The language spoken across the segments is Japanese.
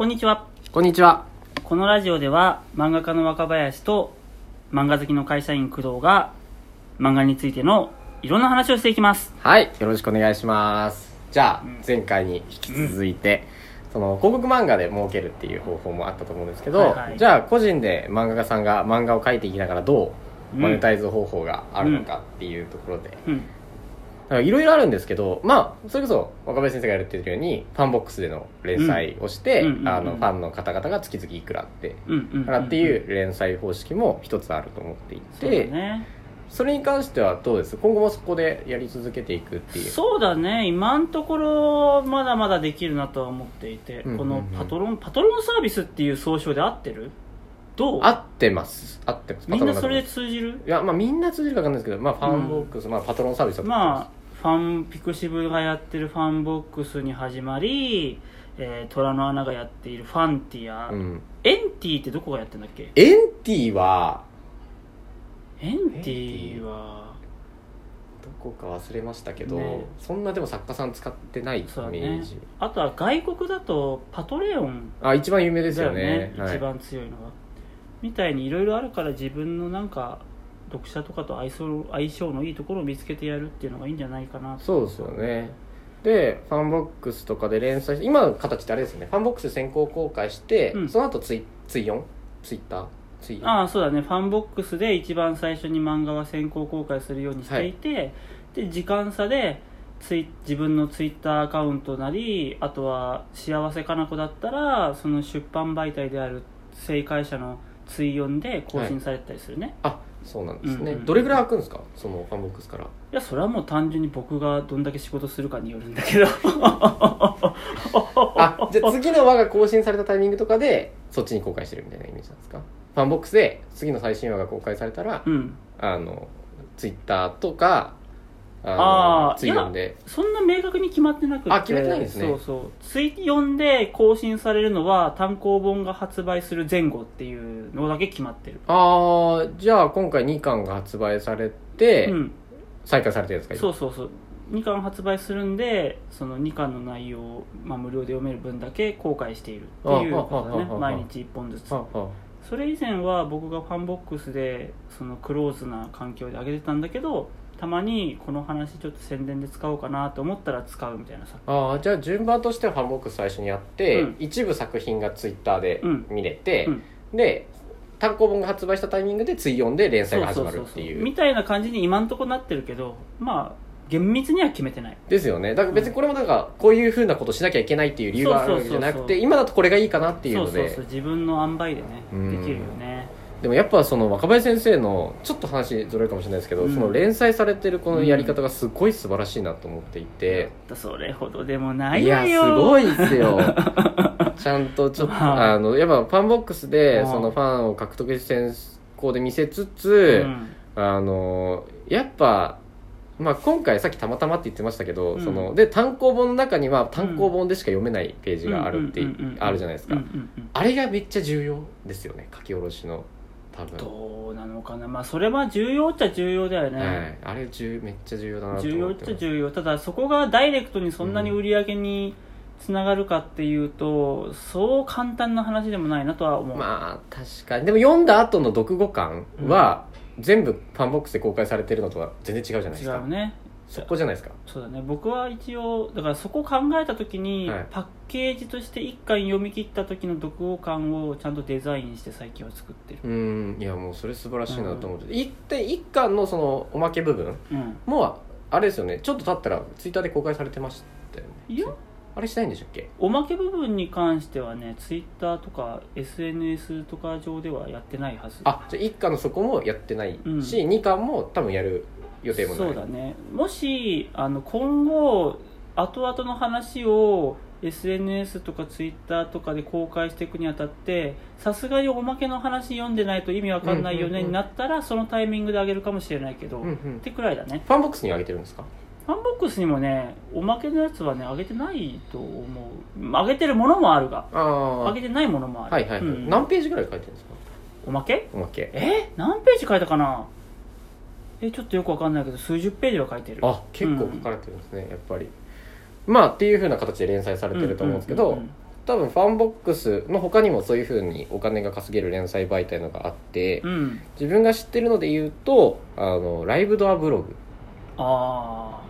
こんにちは。こんにちは。このラジオでは漫画家の若林と漫画好きの会社員工藤が漫画についてのいろんな話をしていきます。はい、よろしくお願いします。じゃあ、うん前回に引き続いて、その広告漫画で儲けるっていう方法もあったと思うんですけど、はいはいじゃあ個人で漫画家さんが漫画を描いていきながらどううんマネタイズ方法があるのかっていうところで、うん。いろいろあるんですけど、まあ、それこそ若林先生がやるって言ってるように、ファンボックスでの連載をして、うんうんうんうん。あの、ファンの方々が月々いくらって、うんうん。からっていう連載方式も一つあると思っていて、ね。それに関してはどうです？今後もそこでやり続けていくっていう。そうだね。今のところまだまだできるなとは思っていて、うんうんうん。このパトロン、パトロンサービスっていう総称で合ってる？どう？合ってます。合ってます。みんなそれで通じる？いやまあみんな通じるか分かんないですけどまあファンボックス、まあパトロンサービスまあ、ファン、ピクシブがやってるファンボックスに始まり、えー、虎の穴がやっているファンティア、うん。エンティってどこがやってんだっけ？エンティはエンティは、どこか忘れましたけど、ね。そんなでも作家さん使ってないイメそうだね。ージ、。あとは外国だとパトレオン。あ一番有名ですだよよねね、はい。一番強いのは。みたいにいろいろあるから自分のなんか、読者とかと相性相性のいいところを見つけてやるっていうのがいいんじゃないかな。とそうですよね。でファンボックスとかで連載して今の形ってあれですよね。ファンボックスで先行公開して、うん。その後ツイツイ4？ツイッター？ツイああそうだね。ファンボックスで一番最初に漫画は先行公開するようにしていて、で時間差でツイ自分のツイッターアカウントなりあとは幸せカナコだったらその出版媒体である星海社のツイ4で更新されてたりするね、あそうなんですね、うん。うんどれぐらい開くんですか？そのファンボックスから。いやそれはもう単純に僕がどんだけ仕事するかによるんだけど。あじゃあ次の話が更新されたタイミングとかでそっちに公開してるみたいなイメージなんですか？ファンボックスで次の最新話が公開されたら、うん。あのツイッターとかあのあーツイ4でそんな明確に決まってなくて。あ決めてないんですね。そうそう。ツイ4で更新されるのは単行本が発売する前後っていうのだけ決まってる。ああじゃあ今回2巻が発売されて、うん。再開されてるんですか？そうそうそう。2巻発売するんでその2巻の内容を、まあ、無料で読める分だけ公開しているっていうことだね。毎日1本ずつ。それ以前は僕がファンボックスでそのクローズな環境で上げてたんだけどたまにこの話ちょっと宣伝で使おうかなと思ったら使うみたいなさああーじゃあ順番としてはファンボックス最初にやって、うん。一部作品がツイッターでうん。見れて、うん。で単行本が発売したタイミングでツイ4で連載が始まるっていう。みたいな感じに今んとこなってるけどまあ厳密には決めてない。ですよね。だから別にこれもなんかこういうふうなことしなきゃいけないっていう理由があるわけじゃなくて今だとこれがいいかなっていうので。そうそうそう。自分の塩梅でねうん。できるよねでもやっぱその若林先生のちょっと話ずれるかもしれないですけど、うん。その連載されてるこのやり方がすごい素晴らしいなと思っていて、それほどでもないいやすごいですよ。ちゃんとちょっとまあ。あのやっぱファンボックスでうんそのファンを獲得して先行で見せつうつ、ん。あのやっぱまあ、今回さっきたまたまって言ってましたけど、うん。そので単行本の中には単行本でしか読めないページがあるってうん。うんうんうんあるじゃないですか、うんうんうんあれがめっちゃ重要ですよね書き下ろしの多分。どうなのかな。まあそれは重要っちゃ重要だよね、はい、あれ重めっちゃ重要だなと重要っ思ってます。ちゃ重要ただそこがダイレクトにそんなに売り上げにつながるかっていうと、そう簡単な話でもないなとは思う、まあ確かに。でも読んだ後の読後感は、全部ファンボックスで公開されてるのとは全然違うじゃないですか。違うねそこじゃないですか？そうだね。僕は一応だからそこを考えた時に、はい。パッケージとして一巻読み切った時の読後感をちゃんとデザインして最近は作ってる。うん。いやもうそれ素晴らしいなと思って、一体一巻のそのおまけ部分うん。もうあれですよね。ちょっと経ったらツイッターで公開されてましたよね。いや。あれしないんでしたっけ？おまけ部分に関してはねツイッターとか SNS とか上ではやってないはず。あじゃあ一巻のそこもやってないし、うん。二巻も多分やる予定もない。そうだね。もしあの今後後々の話を SNS とか Twitter とかで公開していくにあたってさすがにおまけの話読んでないと意味わかんないよねになったらそのタイミングであげるかもしれないけど、うんうん。ってくらいだね。ファンボックスに上げてるんですか？ファンボックスにもねおまけのやつはねあげてないと思う。あげてるものもあるがああげてないものもある。はいはいはい、うん。何ページぐらい書いてるんですか？おまけ？おまけ。え？何ページ書いたかな？えちょっとよくわかんないけど数十ページは書いてる。あ結構書かれてるんですね、やっぱり。まあっていうふうな形で連載されてると思うんですけど、多分ファンボックスの他にもそういうふうにお金が稼げる連載媒体のがあって、うん。自分が知ってるので言うとあのライブドアブログ。あ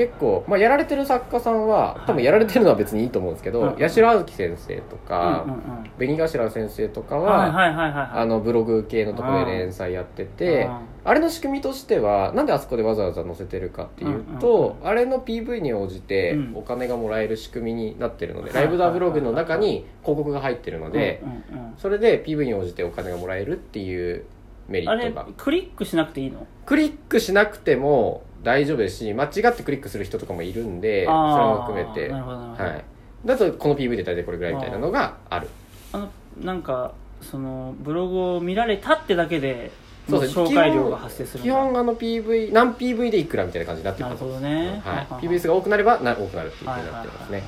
結構、まあ、やられてる作家さんは多分やられてるのは別にいいと思うんですけど、うんやしろあずき先生とあか、うんうんうん。紅頭先生とかは、はいはいはいはいはい。あのブログ系のところで連載やってて、うんあれの仕組みとしてはなんであそこでわざわざ載せてるかっていうと、うんうんあれの PV に応じてうん。お金がもらえる仕組みになってるので、はいライブダーブログの中に広告が入ってるので、うんうんうんそれで PV に応じてお金がもらえるっていうメリットが。クリックしなくていいの？クリックしなくても大丈夫ですし間違ってクリックする人とかもいるんでそれも含めて。はい、だとこの PV で大体これぐらいみたいなのがある。あのなんかそのブログを見られたってだけでそうです紹介料が発生する基本あの PV 何 PV でいくらみたいな感じになってる。なるほどね。はい、はい PV 数が多くなればな多くなるっていうふうになってますね。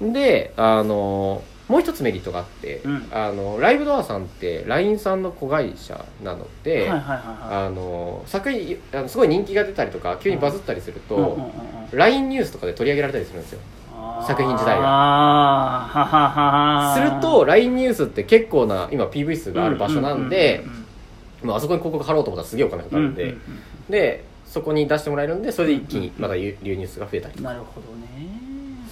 であのもう一つメリットがあって、うん。あのライブドアさんって LINE さんの子会社なので、作品あのすごい人気が出たりとか急にバズったりすると、うんうんうんうん。LINE ニュースとかで取り上げられたりするんですよ。作品自体が。すると LINE ニュースって結構な今 PV 数がある場所なんでああそこに広告貼ろうと思ったらすげえお金かかるんで、うんうんでそこに出してもらえるんでそれで一気にまた流流入数が増えたりうんなるほどね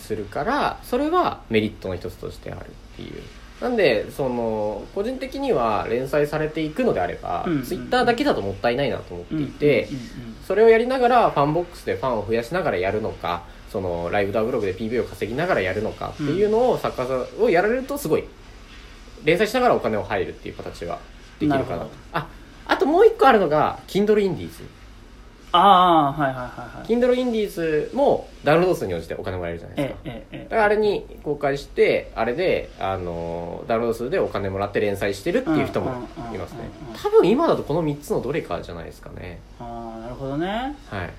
するからそれはメリットの一つとしてあるっていう。なんでその個人的には連載されていくのであれば、うんツイッターだけだともったいないなと思っていて、それをやりながらファンボックスでファンを増やしながらやるのかそのライブドアブログで PV を稼ぎながらやるのかっていうのを作家さんをやられるとすごい連載しながらお金を入るっていう形はできるかななるほど。ああともう一個あるのが Kindle インディーズああはいはいはいはい。Kindle インディーズもダウンロード数に応じてお金もらえるじゃないですか。ええええだからあれに公開してあれであのダウンロード数でお金もらって連載してるっていう人もいますね。多分今だとこの3つのどれかじゃないですかね。ああなるほどね。はい。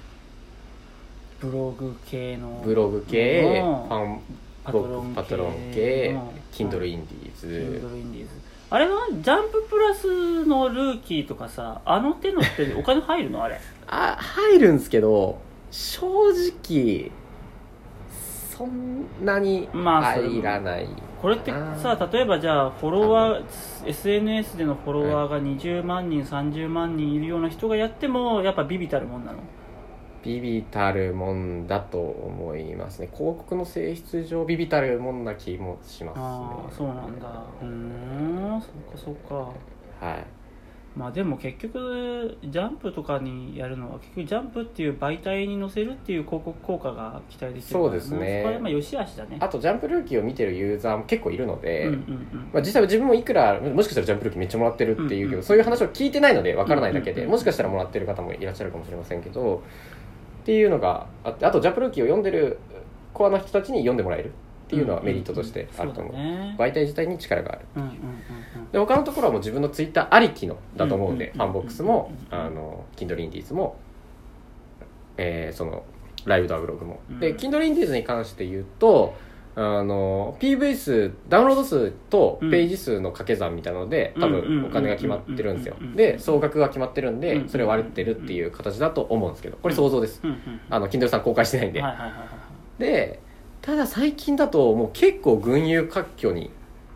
ブログ系の。ブログ系フうん。ァンパトロン系パトロン系うん Kindle イあれはジャンププラスのルーキーとかさあの手のってお金入るの？あれ。あ入るんですけど正直そんなにまあそれも入らない。これってさ例えばじゃあフォロワー SNS でのフォロワーが20万人30万人いるような人がやってもやっぱビビたるもんなの？ビビたるもんだと思いますね。広告の性質上ビビたるもんな気もしますね。ああそうなんだ。うーんそっかそっか。はい。まあでも結局ジャンプとかにやるのは結局ジャンプっていう媒体に載せるっていう広告効果が期待できるそうですね。そこはまあ良し悪しだね。あとジャンプルーキーを見てるユーザーも結構いるので、うんうんうん。まあ、実際自分もいくらもしかしたらジャンプルーキーめっちゃもらってるっていうけど、うんうんそういう話を聞いてないのでわからないだけで、うんうんうんもしかしたらもらってる方もいらっしゃるかもしれませんけどっていうのがあってあとジャンプルーキーを読んでるコアな人たちに読んでもらえるっていうのはメリットとしてあると思う,、媒体自体に力があるで他のところはもう自分のツイッターありきのだと思うんで、ファンボックスもあの Kindle インディーズも、えーそのライブドアブログも、うん。で Kindle インディーズに関して言うとあの PV 数ダウンロード数とページ数の掛け算みたいなので、多うんうん分お金が決まってるんですよ。で総額が決まってるんでうんそれを割れてるっていう形だと思うんですけどこれ想像です。うんうん。あの Kindle さん公開してないんで、でただ最近だともう結構群雄割拠に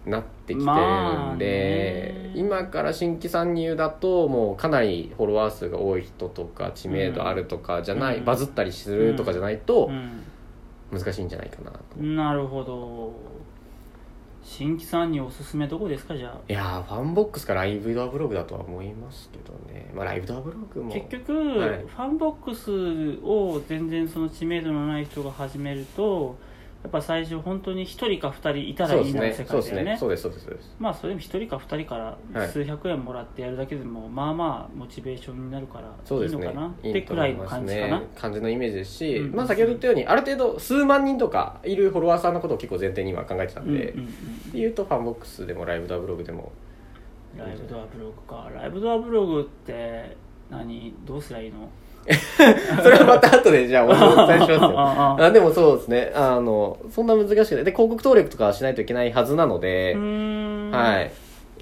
なってきてるんで、今から新規参入だともうかなりフォロワー数が多い人とか知名度あるとかじゃない、うん。バズったりするとかじゃないとうん難しいんじゃないかなと、なるほど。新規さんにおすすめどこですかじゃあ？いやーファンボックスかライブドアブログだとは思いますけどね。まあライブドアブログも。結局、はい。ファンボックスを全然その知名度のない人が始めるとやっぱ最初本当に1人か2人いたらいいなの世ねそうです界だよね。ね。そうですそうですそうです。まあそれでも1人か2人からはい。数百円もらってやるだけでも、まあまあモチベーションになるからいいのかな？ってくらいの感じかな、ね感じのイメージですし、うん。まあ、先ほど言ったようにある程度数万人とかいるフォロワーさんのことを結構前提に今考えてたんで、うんううとファンボックスでもライブドアブログでも。ライブドアブログか。ライブドアブログって何？どうすりゃいいの？それはまた後でじゃあお伝えしますよ。あでもそうですね。あのそんな難しくない。で広告登録とかはしないといけないはずなのではい。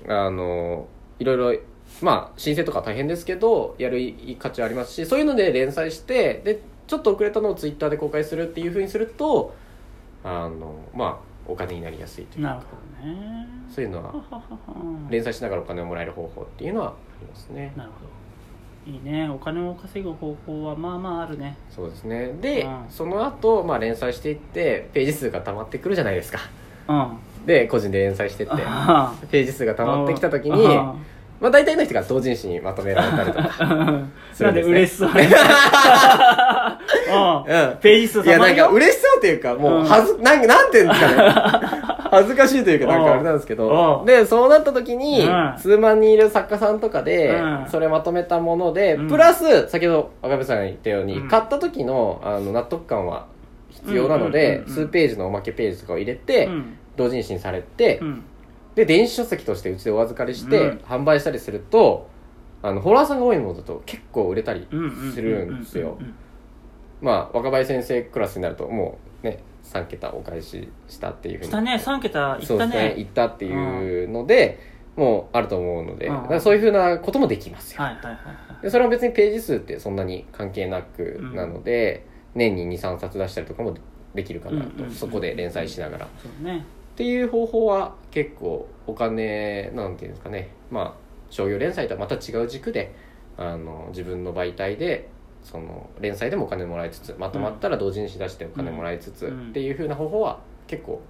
あのいろいろまあ申請とか大変ですけどやる価値はありますしそういうので連載してでちょっと遅れたのをツイッターで公開するっていうふうにするとあのまあお金になりやすいというなるほどね。そういうのは。連載しながらお金をもらえる方法っていうのはありますね。なるほどいいね。お金を稼ぐ方法はまあまああるね。そうですね。で、うん。その後、まあ連載していってページ数が溜まってくるじゃないですか。うん。で個人で連載してってあページ数が溜まってきた時にあまあ大体の人が同人誌にまとめられたりとかす なんでるんですね。嬉しそうに。うん。うん。ページ数いやなんかう嬉しそうっていうかもうはず、なんかなんていうんですかね 恥ずかしいというかなんかあれなんですけど。うん。でそうなった時にうん。数万人いる作家さんとかでうん。それまとめたものでうん。プラス先ほど赤部さんが言ったようにうん。買った時のあの納得感は必要なので数ページのおまけページとかを入れてうん。同人誌にされてうん。で電子書籍としてうちでお預かりしてうん。販売したりするとあのホラーさんが多いものだと結構売れたりするんですよ。まあ若林先生クラスになるともうね3桁お返ししたっていうふうに。したね。3桁いったそうですね。ね行ったっていうので、もうあると思うので、うん。だからそういうふうなこともできますよ、はいはいはいはい。でそれは別にページ数ってそんなに関係なくうん。なので、年に23冊出したりとかもできるかなと、うんうんうんそこで連載しながら、っそうね。ていう方法は結構お金なんていうんですかね。まあ商業連載とはまた違う軸であの自分の媒体でその連載でもお金もらいつつまとまったら同人誌出してお金もらいつつ、うんっていうふうな方法は結構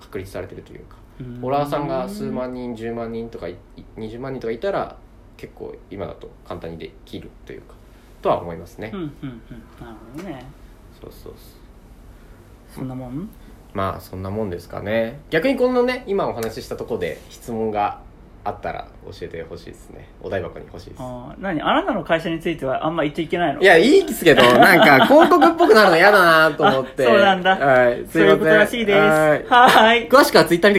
確立されてるというかうん。ホラーさんが数万人10万人とかい20万人とかいたら結構今だと簡単にできるというかとは思いますね、うんうんうん。なるほどね。そうそうそう。そんなもん？まあそんなもんですかね。逆にこのね今お話ししたところで質問があったら教えてほしいですね。お台箱に欲しいです。あー何？あなたの会社についてはあんま言っちゃいけないの？いやいいですけど なんか広告っぽくなるの嫌だなと思って。あ そうなんだ。はいすそういうこといませんらしいです。はい。詳しくはツイッター